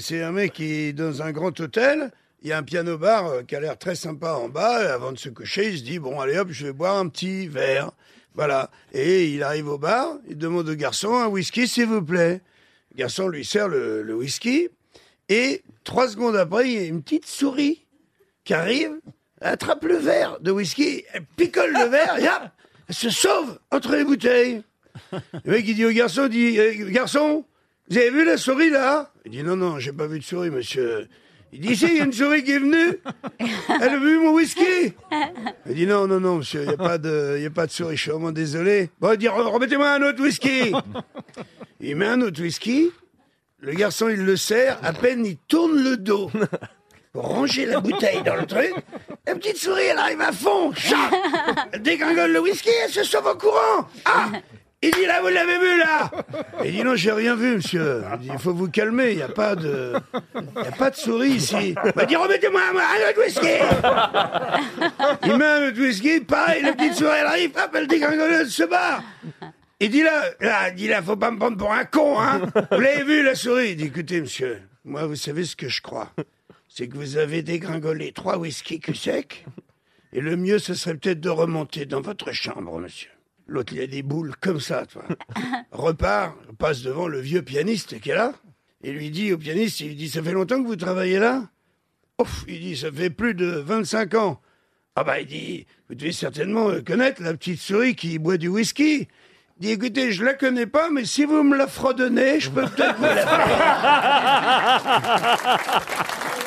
c'est un mec qui est dans un grand hôtel. Il y a un piano-bar euh, qui a l'air très sympa en bas. Et avant de se coucher, il se dit bon, allez hop, je vais boire un petit verre. Voilà. Et il arrive au bar, il demande au garçon un whisky, s'il vous plaît. Le garçon lui sert le, whisky. Et trois secondes après, il y a une petite souris qui arrive, attrape le verre de whisky, elle picole le verre, et hop, elle se sauve entre les bouteilles. Le mec, il dit au garçon, dit, Eh, garçon, vous avez vu la souris là? Il dit, non, non, j'ai pas vu de souris, monsieur. Il dit, si, il y a une souris qui est venue, elle a bu mon whisky. Il dit, non, non, non, monsieur, il n'y a, pas de- il y a pas de souris, je suis vraiment désolé. Bon, il dit, Re- remettez-moi un autre whisky. Il met un autre whisky, le garçon, il le sert, à peine il tourne le dos pour ranger la bouteille dans le truc. La petite souris, elle arrive à fond, chat Elle dégringole le whisky, elle se sauve en courant. Ah Il dit, là, vous l'avez vu, là Il dit, non, j'ai rien vu, monsieur. Il dit, faut vous calmer, il n'y a pas de... Il a pas de souris ici. Il dit, remettez-moi un, autre whisky Il met un autre whisky, pareil, la petite souris, elle arrive, hop, elle dégringole, se barre il dit là, là, il dit là, faut pas me prendre pour un con, hein. Vous l'avez vu, la souris? Il dit, écoutez, monsieur, moi, vous savez ce que je crois. C'est que vous avez dégringolé trois whisky cul sec. Et le mieux, ce serait peut-être de remonter dans votre chambre, monsieur. L'autre, il a des boules comme ça, toi. Repart, passe devant le vieux pianiste qui est là. Et lui dit au pianiste, il dit, ça fait longtemps que vous travaillez là? Ouf, il dit, ça fait plus de 25 ans. Ah bah, il dit, vous devez certainement euh, connaître la petite souris qui boit du whisky. Il dit, écoutez, je la connais pas, mais si vous me la fredonnez, je peux peut-être vous la faire.